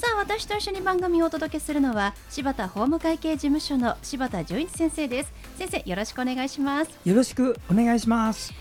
さあ私と一緒に番組をお届けするのは柴田法務会計事務所の柴田純一先生です。先生よろしくお願いします。よろしくお願いします。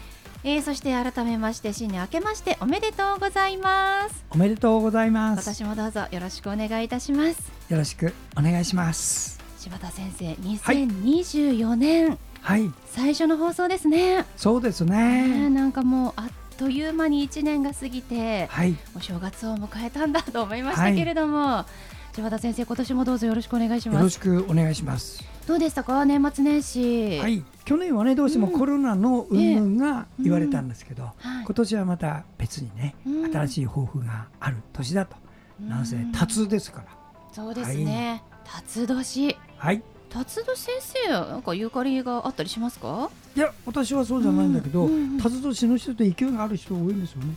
えー、そして改めまして新年明けましておめでとうございます。おめでとうございます。今年もどうぞよろしくお願いいたします。よろしくお願いします。柴田先生2024年、はい、最初の放送ですね。そうですね、ね、なんかもうあっという間に1年が過ぎて、はい、お正月を迎えたんだと思いましたけれども、はい、柴田先生今年もどうぞよろしくお願いします。よろしくお願いします。どうでしたか？年末年始。はい。去年はねどうしてもコロナの云々が言われたんですけど、うん。はい、今年はまた別にね、新しい抱負がある年だと、なんせ辰ですから。そうですね、辰年。はい辰年先生なんかゆかりがあったりしますか？いや私はそうじゃないんだけど、うんうん、辰年の人って勢いがある人多いんですよね。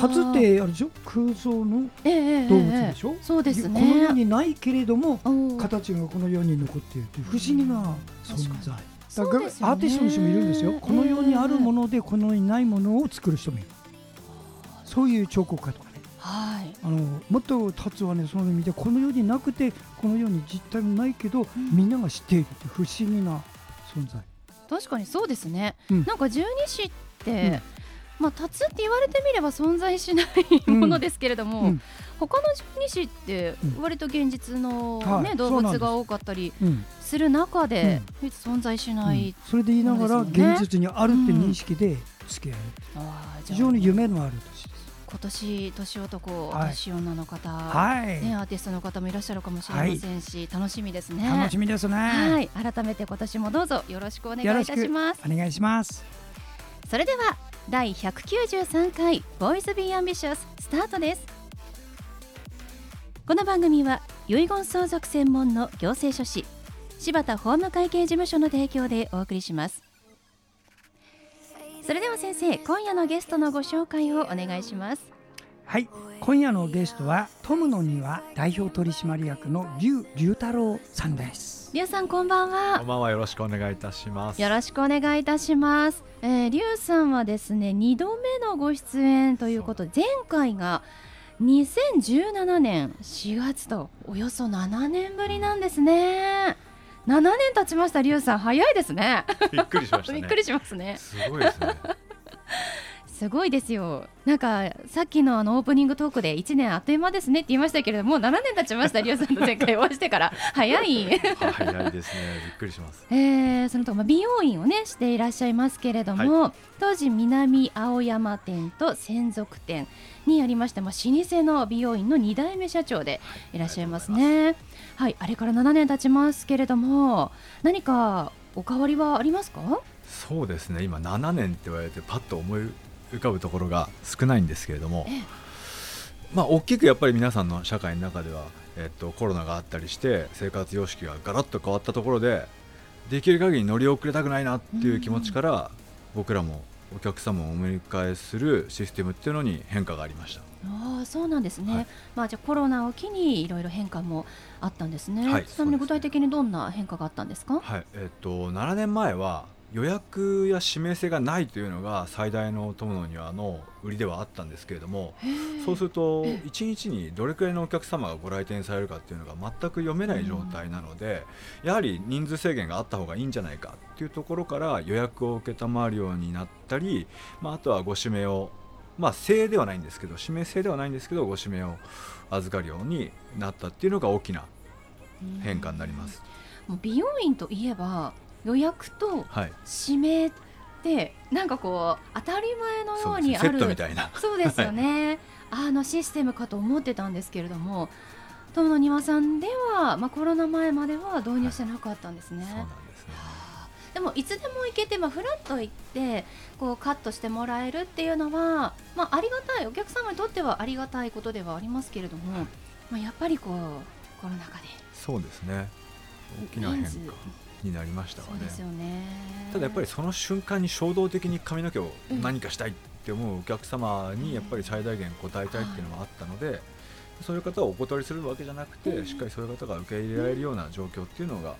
辰ってあれでしょ？空想の動物でしょ、えーえ。ー、そうですね。この世にないけれども形がこの世に残っているという不思議な存在、だから、ね、アーティストの人もいるんですよ。この世にあるものでこの世にないものを作る人もいる。そういう彫刻家とかはい、あのもっと達はねその意味でこの世になくてこの世に実体もないけど、うん、みんなが知っているって不思議な存在。確かにそうですね、うん、なんか十二支って、うん、まあ達って言われてみれば存在しないものですけれども、うん、他の十二支って割と現実のね、ね動物が多かったりする中で、存在しない、それで言いながら現実にあるって認識で付き合う、非常に夢のある年です今年年男、はい、年女の方、はい、ねアーティストの方もいらっしゃるかもしれませんし、はい、楽しみですね。楽しみですね。はい、改めて今年もどうぞよろしくお願いいたします。お願いします。それでは第193回ボーイズビーアンビシャススタートです。この番組は遺言相続専門の行政書士柴田法務会計事務所の提供でお送りします。それでは先生今夜のゲストのご紹介をお願いします。はい。今夜のゲストはトムの庭代表取締役の劉龍太郎さんです。劉さんこんばんは。こんばんは。よろしくお願いいたします。よろしくお願いいたします。えー、劉さんはですね2度目のご出演ということで前回が2017年4月とおよそ7年ぶりなんですね7年経ちましたリュウさん。早いですね。びっくりしました、ね、びっくりしますね。すごいですね。すごいですよ。なんかさっきのあのオープニングトークで1年あっという間ですねって言いましたけれども7年経ちましたリュウさんと前回お会いしてから 早い。早いですね。びっくりします。えー、そのとまあ美容院をねしていらっしゃいますけれども、はい、当時南青山店と専属店にありまして、まあ、老舗の美容院の2代目社長でいらっしゃいますね。はい、はい、あれから7年経ちますけれども何かお変わりはありますか？そうですね今7年って言われてパッと思い浮かぶところが少ないんですけれども、まあ、大きくやっぱり皆さんの社会の中では、えっと、コロナがあったりして生活様式がガラッと変わったところでできる限り乗り遅れたくないなっていう気持ちから、僕らもお客様をお迎えするシステムっていうのに変化がありました。ああそうなんですね、はい、まあ、じゃコロナを機にいろいろ変化もあったんですね、はい、ちなみに具体的にどんな変化があったんですか、はいえー、っと7年前は予約や指名制がないというのが最大の友の庭の売りではあったんですけれどもそうすると1日にどれくらいのお客様がご来店されるかっていうのが全く読めない状態なので、やはり人数制限があった方がいいんじゃないかっていうところから予約を承るようになったり、まあ、あとはご指名をまあ、制ではないんですけど指名制ではないんですけどご指名を預かるようになったっていうのが大きな変化になります。美容院といえば予約と指名って、はい、なんかこう当たり前のようにある。みたいな。そうですよね、あのシステムかと思ってたんですけれども友の庭さんでは、まあ、コロナ前までは導入してなかったんですね。はい、そうなんですね。でもいつでも行けて、まあ、フラッと行ってこうカットしてもらえるっていうのは、まあ、ありがたい。お客様にとってはありがたいことではありますけれども、まあ、やっぱりこうコロナ禍で。そうですね。大きな変化になりましたねねただやっぱりその瞬間に衝動的に髪の毛を何かしたいって思うお客様にやっぱり最大限応えたいっていうのがあったので、そういう方をお断りするわけじゃなくて、しっかりそういう方が受け入れられるような状況っていうのが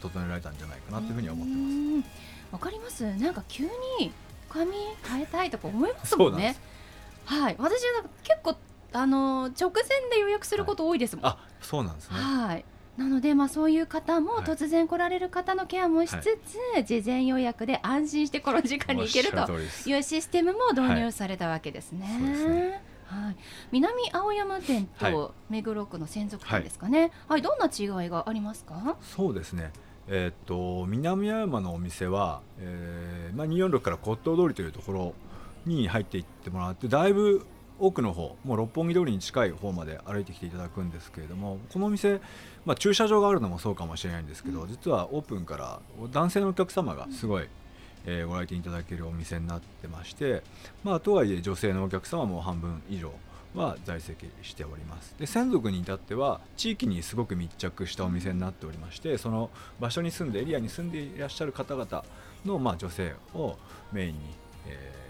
整えられたんじゃないかなというふうに思ってます。わかりますなんか急に髪変えたいとか思いますもんね。はい、私は結構あの直前で予約すること多いですもん。はい、あ、そうなんですね。はい。なので、まあ、そういう方も突然来られる方のケアもしつつ、はい、事前予約で安心してこの時間に行けるというシステムも導入されたわけですね。はいはい、南青山店と目黒区の専属店ですかね、はい、はい、どんな違いがありますか？そうですね、えー、っと南青山のお店は、えーまあ、246から骨董通りというところに入っていってもらってだいぶ奥の方もう六本木通りに近い方まで歩いてきていただくんですけれどもこのお店、まあ、駐車場があるのもそうかもしれないんですけど、うん、実はオープンから男性のお客様がすごい、えー、ご来店いただけるお店になってまして、まあ、とはいえ女性のお客様も半分以上は在籍しております。で専属に至っては地域にすごく密着したお店になっておりましてその場所に住んでエリアに住んでいらっしゃる方々の、まあ、女性をメインに、えー、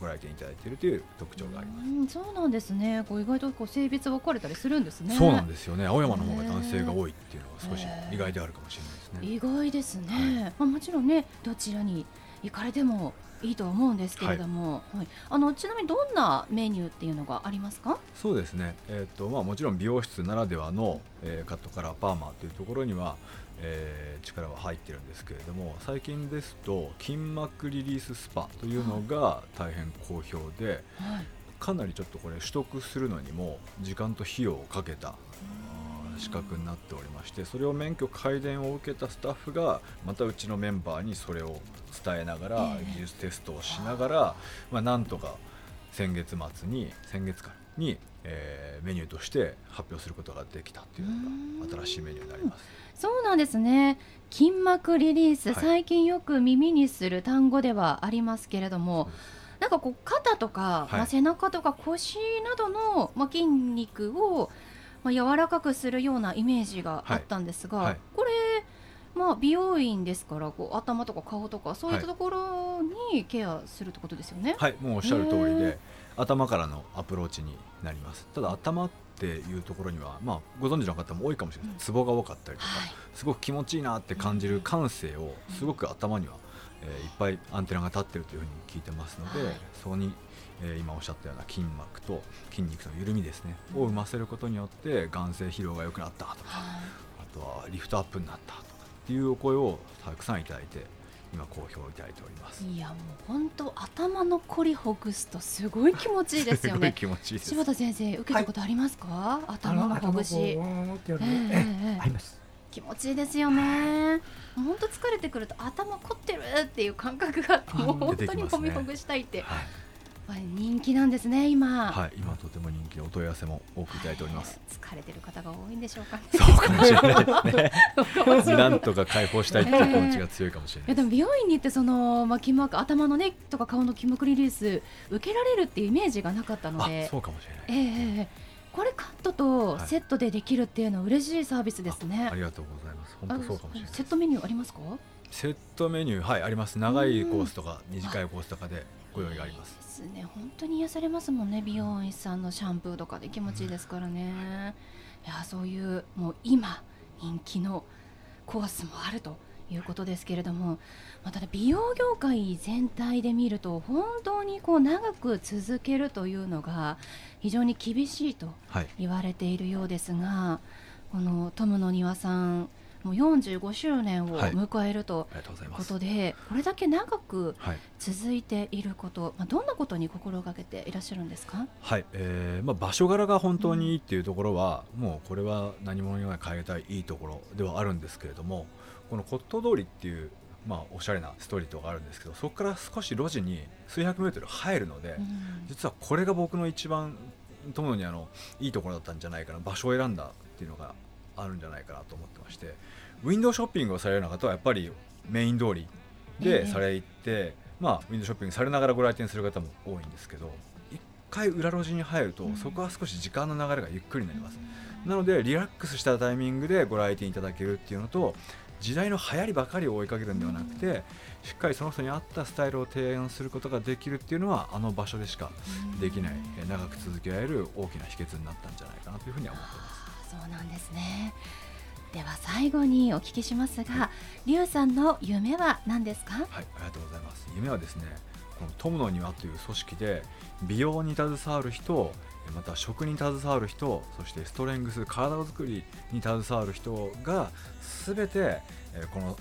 ご来店いただいているという特徴があります。そうなんですね。こう意外とこう性別分かれたりするんですね。そうなんですよね。青山の方が男性が多いっていうのが少し意外であるかもしれないですね、意外ですね、はい、まあ、もちろんねどちらに行かれてもいいと思うんですけれども、はい、はい、あのちなみにどんなメニューっていうのがありますか？そうですね、えーとまあ、もちろん美容室ならではの、えー、カットカラーパーマというところには、えー、力は入ってるんですけれども最近ですと筋膜リリーススパというのが大変好評で、はい、かなりちょっとこれ取得するのにも時間と費用をかけた資格になっておりましてそれを免許改伝を受けたスタッフがまたうちのメンバーにそれを伝えながら技術テストをしながら、まあ、なんとか先月末に先月からに、えー、メニューとして発表することができたっていうのが新しいメニューになります。そうなんですね。筋膜リリース、はい、最近よく耳にする単語ではありますけれどもなんかこう肩とか、はい、まあ、背中とか腰などの、まあ、筋肉をまあ、柔らかくするようなイメージがあったんですが、はい。はい、これ、まあ、美容院ですからこう頭とか顔とかそういったところにケアするってことですよね？はい、もうおっしゃる通りで頭からのアプローチになります。ただ頭っていうところには、まあ、ご存知の方も多いかもしれない、うん、ツボが多かったりとか、はい、すごく気持ちいいなって感じる感性をすごく頭には、えー、いっぱいアンテナが立ってるというふうに聞いてますので、はい、そこにえ今おっしゃったような筋膜と筋肉の緩みですね、を生ませることによって眼性疲労が良くなったとか、あとはリフトアップになったとかっていうお声をたくさんいただいて今好評いただいております。いやもう本当頭のこりほぐすとすごい気持ちいいですよね。気持ちいい柴田先生受けたことありますか、はい、頭のほぐし、えー、あります気持ちいいですよね。本当疲れてくると頭凝ってるっていう感覚がもう本当にもみほぐしたいって、人気なんですね今。はい。今とても人気お問い合わせも多くいただいております、疲れてる方が多いんでしょうか、ね、そうかもしれないですね。なんとか解放したいっていう気持ちが強いかもしれない、えー、でも美容院に行ってそのまあ筋膜頭のねとか顔の筋膜リリース受けられるっていうイメージがなかったので。そうかもしれない、えー、これカットとセットでできるっていうのは嬉しいサービスですね、ありがとうございます。本当そうかもしれないセットメニューありますか？セットメニューはいあります。長いコースとか短いコースとかでご用意があります。ですね。本当に癒されますもんね。美容院さんのシャンプーとかで気持ちいいですからね、いやそういうもう今人気のコースもあるということですけれども、まあ、ただ美容業界全体で見ると本当にこう長く続けるというのが非常に厳しいと言われているようですが、はい、このトムの庭さんもう45周年を迎えるということで、はい、これだけ長く続いていること、はい、まあ、どんなことに心がけていらっしゃるんですか、はい。えーまあ、場所柄が本当にいいっていうところは、うん、もうこれは何者にも変えたいいいところではあるんですけれどもこの骨董通りっていうまあ、おしゃれなストリートがあるんですけどそこから少し路地に数百メートル入るので、うん、実はこれが僕の一番友野にあのいいところだったんじゃないかな場所を選んだっていうのがあるんじゃないかなと思ってましてウィンドウショッピングをされるような方はやっぱりメイン通りでされて、まあ、ウィンドウショッピングされながらご来店する方も多いんですけど一回裏路地に入ると、そこは少し時間の流れがゆっくりになります。なのでリラックスしたタイミングでご来店いただけるっていうのと時代の流行りばかりを追いかけるんではなくてしっかりその人に合ったスタイルを提案することができるっていうのはあの場所でしかできない、長く続けられる大きな秘訣になったんじゃないかなというふうには思っています。そうなんですね。では最後にお聞きしますが、リュウさんの夢は何ですか？はいありがとうございます。夢はですねこのトムの庭という組織で美容に携わる人また食に携わる人そしてストレングス体づくりに携わる人が全てこの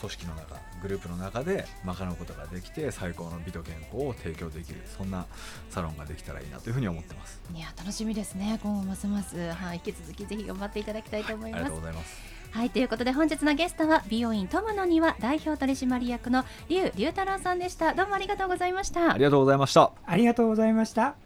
組織の中グループの中で賄うことができて最高の美と健康を提供できるそんなサロンができたらいいなというふうに思ってます。いや楽しみですね。今後ますます。はい引き続きぜひ頑張っていただきたいと思います、はい、ありがとうございます。はいということで本日のゲストは美容院トムの庭代表取締役の劉龍太郎さんでした。どうもありがとうございました。ありがとうございました。ありがとうございました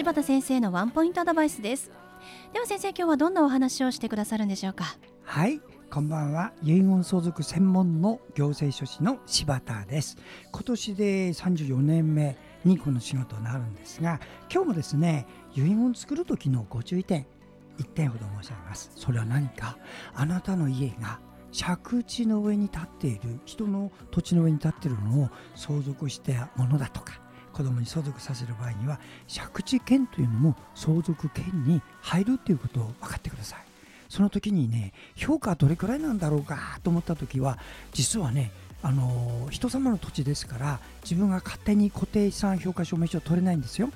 柴田先生のワンポイントアドバイスです。では先生今日はどんなお話をしてくださるんでしょうか？はいこんばんは。遺言相続専門の行政書士の柴田です。今年で34年目にこの仕事になるんですが今日もですね遺言作る時のご注意点1点ほど申し上げます。それは何か？あなたの家が借地の上に立っている人の土地の上に立っているのを相続したものだとか子供に相続させる場合には借地権というのも相続権に入るということを分かってください。その時にね評価はどれくらいなんだろうかと思った時は実はねあの人様の土地ですから自分が勝手に固定資産評価証明書を取れないんですよ。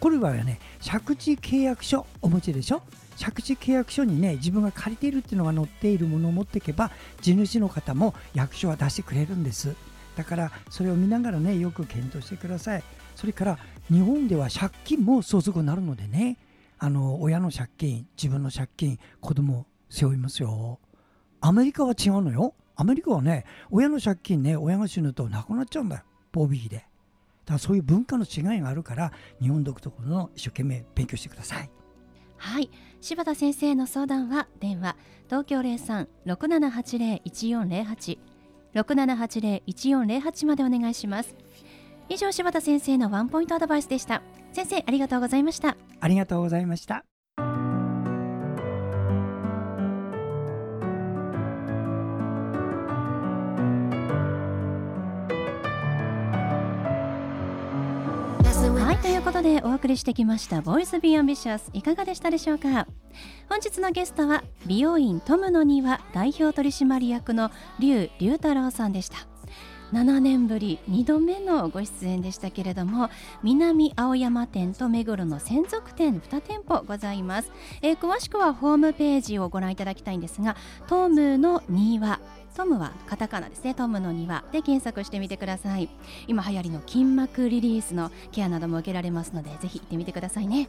これはね借地契約書お持ちでしょ。借地契約書にね自分が借りているっていうのが載っているものを持っていけば地主の方も役所は出してくれるんです。だからそれを見ながらねよく検討してください。それから日本では借金も相続になるのでね。あの親の借金自分の借金子供背負いますよ。アメリカは違うのよ。アメリカはね親の借金ね親が死ぬとなくなっちゃうんだよ。防備費で。だからそういう文化の違いがあるから日本独特の一生懸命勉強してください。はい。柴田先生の相談は電話東京03-6780-1408 6780-1408までお願いします。以上柴田先生のワンポイントアドバイスでした。先生ありがとうございました。ありがとうございました。はいということでお送りしてきました「ボイスビーアンビシャス。いかがでしたでしょうか？本日のゲストは美容院トムの庭代表取締役の龍竜太郎さんでした。7年ぶり2度目のご出演でしたけれども南青山店と目黒の専属店2店舗ございます、えー、詳しくはホームページをご覧いただきたいんですがトムの庭トムはカタカナですねトムの庭で検索してみてください。今流行りの筋膜リリースのケアなども受けられますのでぜひ行ってみてくださいね。